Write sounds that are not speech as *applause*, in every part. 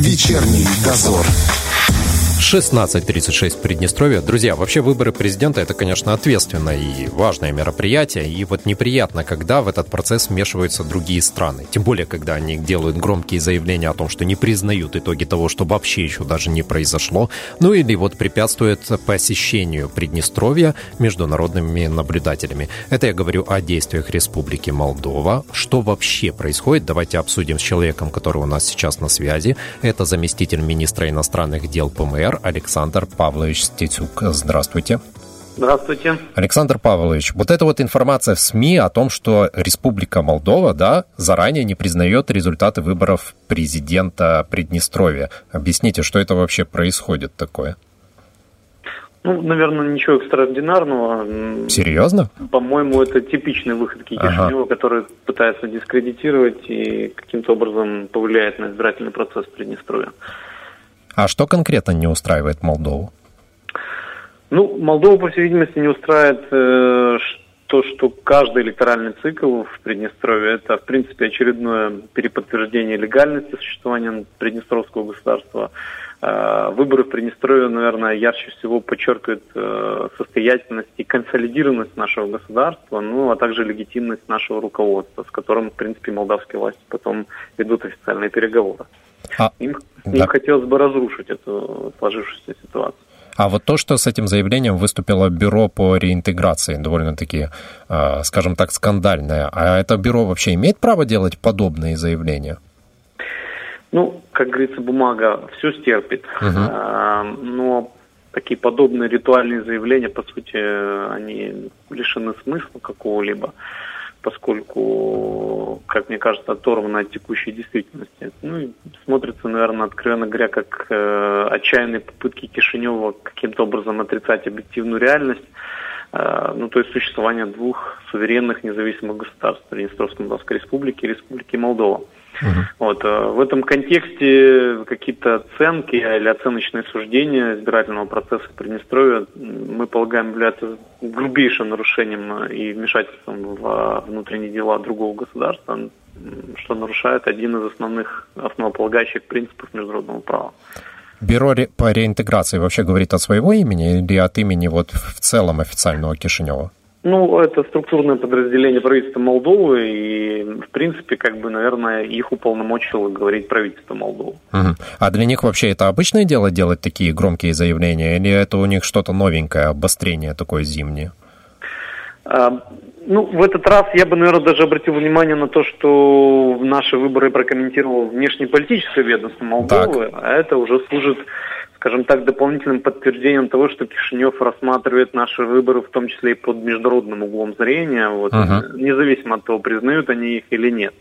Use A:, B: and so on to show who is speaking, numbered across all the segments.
A: Вечерний дозор.
B: 16.36 в Приднестровье. Друзья, вообще выборы президента это, конечно, ответственное и важное мероприятие. И вот неприятно, когда в этот процесс вмешиваются другие страны. Тем более, когда они делают громкие заявления о том, что не признают итоги того, что вообще еще даже не произошло. Ну или вот препятствуют посещению Приднестровья международными наблюдателями. Это я говорю о действиях Республики Молдова. Что вообще происходит? Давайте обсудим с человеком, который у нас сейчас на связи. Это заместитель министра иностранных дел ПМР Александр Павлович Стецюк. Здравствуйте.
C: Здравствуйте.
B: Александр Павлович, вот эта вот информация в СМИ о том, что Республика Молдова, да, заранее не признает результаты выборов президента Приднестровья. Объясните, что это вообще происходит такое?
C: Ну, наверное, ничего экстраординарного.
B: Серьезно?
C: По-моему, это типичный выход Кишинева, ага. который пытается дискредитировать и каким-то образом повлияет на избирательный процесс в Приднестровье.
B: А что конкретно не устраивает Молдову?
C: Ну, Молдову, по всей видимости, не устраивает э, то, что каждый электоральный цикл в Приднестровье это, в принципе, очередное переподтверждение легальности существования Приднестровского государства. Э, выборы в Приднестровье, наверное, ярче всего подчеркивают э, состоятельность и консолидированность нашего государства, ну, а также легитимность нашего руководства, с которым, в принципе, молдавские власти потом ведут официальные переговоры. А, им, да. им хотелось бы разрушить эту сложившуюся ситуацию.
B: А вот то, что с этим заявлением выступило бюро по реинтеграции, довольно-таки, э, скажем так, скандальное, а это бюро вообще имеет право делать подобные заявления?
C: Ну, как говорится, бумага все стерпит, угу. а, но такие подобные ритуальные заявления, по сути, они лишены смысла какого-либо поскольку, как мне кажется, оторвано от текущей действительности. Ну и смотрится, наверное, откровенно говоря, как э, отчаянные попытки Кишинева каким-то образом отрицать объективную реальность, э, ну то есть существование двух суверенных независимых государств, Приднестровской Молдавской Республики и Республики Молдова. Угу. Вот, э, в этом контексте какие-то оценки или оценочные суждения избирательного процесса в Приднестровье, мы полагаем, являются грубейшим нарушением и вмешательством в внутренние дела другого государства, что нарушает один из основных основополагающих принципов международного права.
B: Бюро по реинтеграции вообще говорит от своего имени или от имени вот в целом официального Кишинева?
C: Ну, это структурное подразделение правительства Молдовы, и, в принципе, как бы, наверное, их уполномочило говорить правительство Молдовы.
B: Угу. А для них вообще это обычное дело делать такие громкие заявления, или это у них что-то новенькое, обострение такое зимнее?
C: А, ну, в этот раз я бы, наверное, даже обратил внимание на то, что наши выборы прокомментировал внешнеполитическое ведомство Молдовы, так. а это уже служит скажем так, дополнительным подтверждением того, что Кишинев рассматривает наши выборы, в том числе и под международным углом зрения, вот, uh-huh. независимо от того, признают они их или нет.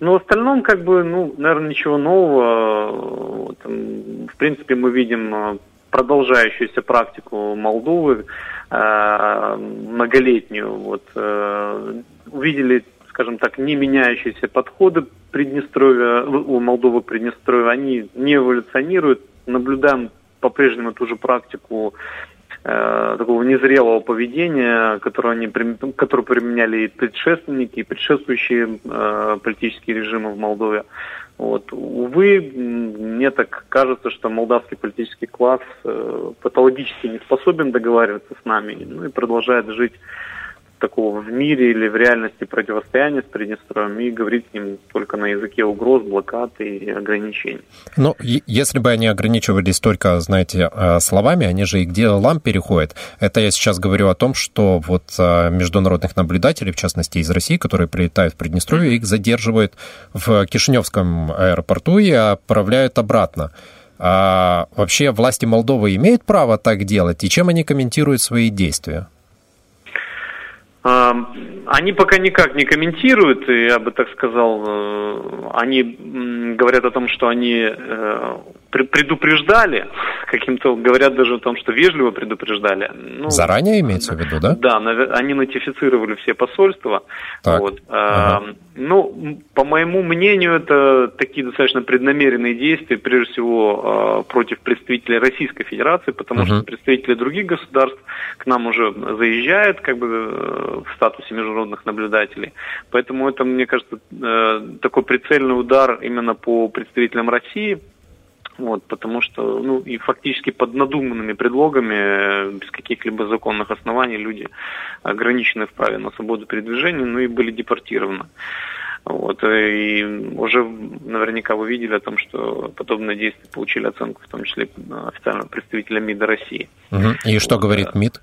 C: Но в остальном, как бы, ну, наверное, ничего нового. Вот, в принципе, мы видим э, продолжающуюся практику Молдовы, э, многолетнюю. Вот, э, увидели, скажем так, не меняющиеся подходы Приднестровья, у Молдовы Приднестровья, они не эволюционируют, наблюдаем по-прежнему ту же практику э, такого незрелого поведения, которое они, которое применяли и предшественники, и предшествующие э, политические режимы в Молдове. Вот. Увы, мне так кажется, что молдавский политический класс э, патологически не способен договариваться с нами, ну и продолжает жить такого в мире или в реальности противостояния с Приднестровьем и говорить с ним только на языке угроз, блокад и ограничений.
B: Ну, если бы они ограничивались только, знаете, э, словами, они же и к делам переходят. Это я сейчас говорю о том, что вот э, международных наблюдателей, в частности из России, которые прилетают в Приднестровье, их задерживают в Кишиневском аэропорту и отправляют обратно. А вообще власти Молдовы имеют право так делать, и чем они комментируют свои действия?
C: Они пока никак не комментируют, я бы так сказал, э, они говорят о том, что они э, предупреждали, каким-то говорят даже о том, что вежливо предупреждали.
B: Ну, Заранее имеется в виду, да?
C: Да, они нотифицировали все посольства. Так. Вот. Ага. Ну, по моему мнению, это такие достаточно преднамеренные действия, прежде всего а, против представителей Российской Федерации, потому uh-huh. что представители других государств к нам уже заезжают как бы э, в статусе международных наблюдателей. Поэтому это, мне кажется, э, такой прицельный удар именно по представителям России, Вот, потому что, ну, и фактически под надуманными предлогами, без каких-либо законных оснований люди ограничены в праве на свободу передвижения, ну и были депортированы. Вот, и уже наверняка вы видели о том, что подобные действия получили оценку, в том числе официального представителя МИДа России.
B: Угу. И что вот, говорит МИД?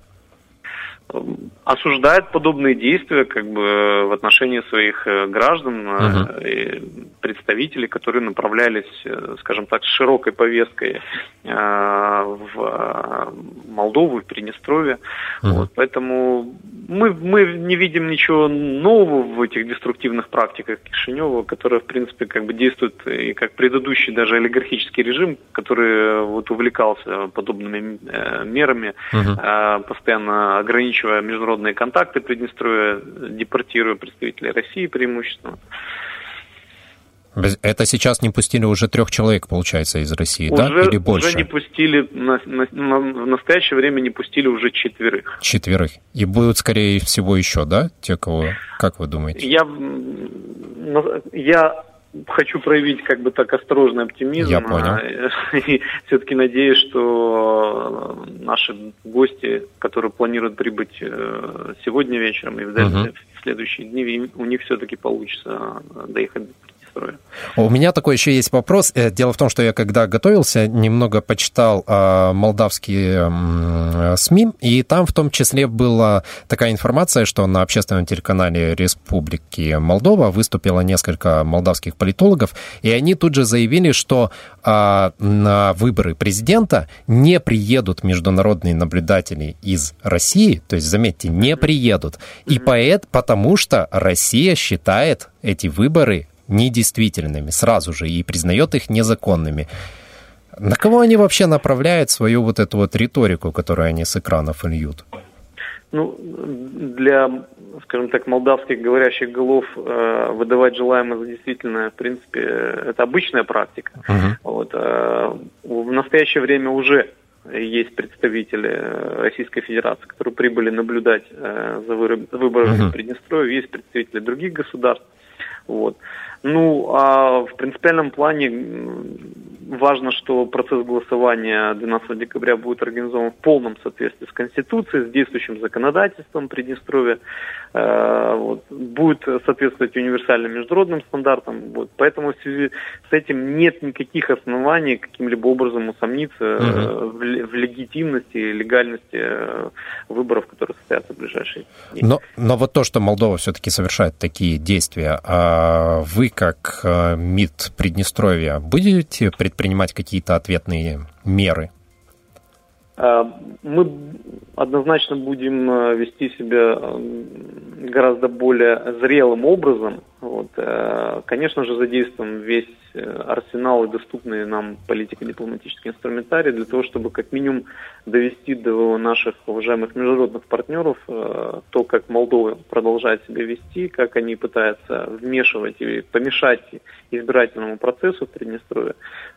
C: Осуждает подобные действия как бы в отношении своих э, граждан, угу. представителей, которые направлялись, э, скажем так, с широкой повесткой в Молдову, в Приднестровье. Угу. Вот, поэтому мы, мы не видим ничего нового в этих деструктивных практиках Кишинева, которые, в принципе, как бы действуют и как предыдущий даже олигархический режим, который вот увлекался подобными мерами, угу. постоянно ограничивая ограничивая международные контакты Приднестровья, депортируя представителей России преимущественно.
B: Это сейчас не пустили уже трех человек, получается, из России, уже, да? Или больше?
C: Уже не пустили, на, на, на, в настоящее время не пустили уже четверых.
B: Четверых. И будут, скорее всего, еще, да? Те, кого... Как вы думаете?
C: Я, я хочу проявить как бы так осторожный оптимизм.
B: Я понял. *laughs*
C: И все-таки надеюсь, что наши гости, которые планируют прибыть э, сегодня вечером и в, угу. в следующие дни, у них все-таки получится доехать строя.
B: У меня такой еще есть вопрос. Э, дело в том, что я когда готовился, немного почитал э, молдавские СМИ, и там в том числе была такая информация, что на общественном телеканале Республики Молдова выступило несколько молдавских политологов, и они тут же заявили, что э, на выборы президента не приедут международные наблюдатели из России, то есть, заметьте, не приедут, и поэт, потому что Россия считает эти выборы недействительными сразу же и признает их незаконными. На кого они вообще направляют свою вот эту вот риторику, которую они с экранов льют?
C: Ну, для, скажем так, молдавских говорящих голов э, выдавать желаемое за действительное, в принципе, это обычная практика. Uh-huh. Вот, э, в настоящее время уже есть представители Российской Федерации, которые прибыли наблюдать э, за выборами uh-huh. в Приднестровье, есть представители других государств. Вот. Ну, а в принципиальном плане важно, что процесс голосования 12 декабря будет организован в полном соответствии с Конституцией, с действующим законодательством Приднестровья, э, вот, будет соответствовать универсальным международным стандартам. Вот, поэтому в связи с этим нет никаких оснований каким-либо образом усомниться угу. в, в легитимности и легальности э, выборов, которые состоятся в ближайшие
B: дни. Но, но вот то, что Молдова все-таки совершает такие действия, а вы как э, МИД Приднестровья будете предпринимать какие-то ответные меры?
C: Э, мы однозначно будем э, вести себя гораздо более зрелым образом. Вот. Конечно же, задействуем весь арсенал и доступные нам политико-дипломатические инструментарии для того, чтобы как минимум довести до наших уважаемых международных партнеров э, то, как Молдова продолжает себя вести, как они пытаются вмешивать и помешать избирательному процессу в Приднестровье.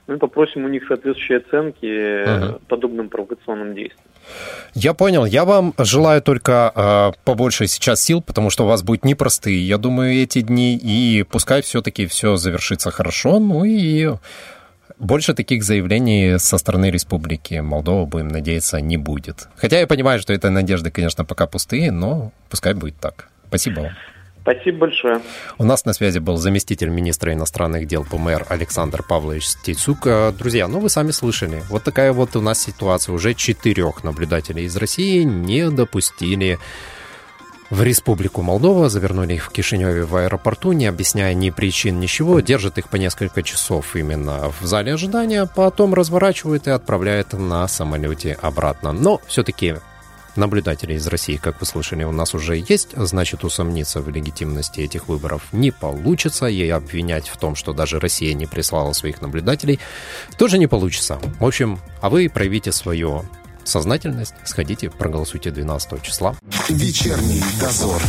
C: Мы попросим у них соответствующие оценки угу. подобным провокационным действиям.
B: Я понял. Я вам желаю только э, побольше сейчас сил, потому что у вас будут непростые, я думаю, эти дни, и пускай все-таки все завершится хорошо, ну и больше таких заявлений со стороны Республики Молдова, будем надеяться, не будет. Хотя я понимаю, что это надежды, конечно, пока пустые, но пускай будет так. Спасибо вам.
C: Спасибо большое.
B: У нас на связи был заместитель министра иностранных дел ПМР Александр Павлович Стейцук. Э, друзья, ну вы сами слышали, вот такая вот у нас ситуация. Уже четырех наблюдателей из России не допустили в Республику Молдова, завернули их в Кишиневе в аэропорту, не объясняя ни причин, ничего, держат их по несколько часов именно в зале ожидания, потом разворачивают и отправляют на самолете обратно. Но все-таки наблюдатели из России, как вы слышали, у нас уже есть, значит, усомниться в легитимности этих выборов не получится, и обвинять в том, что даже Россия не прислала своих наблюдателей, тоже не получится. В общем, а вы проявите свое сознательность, сходите, проголосуйте 12 числа.
A: Вечерний дозор.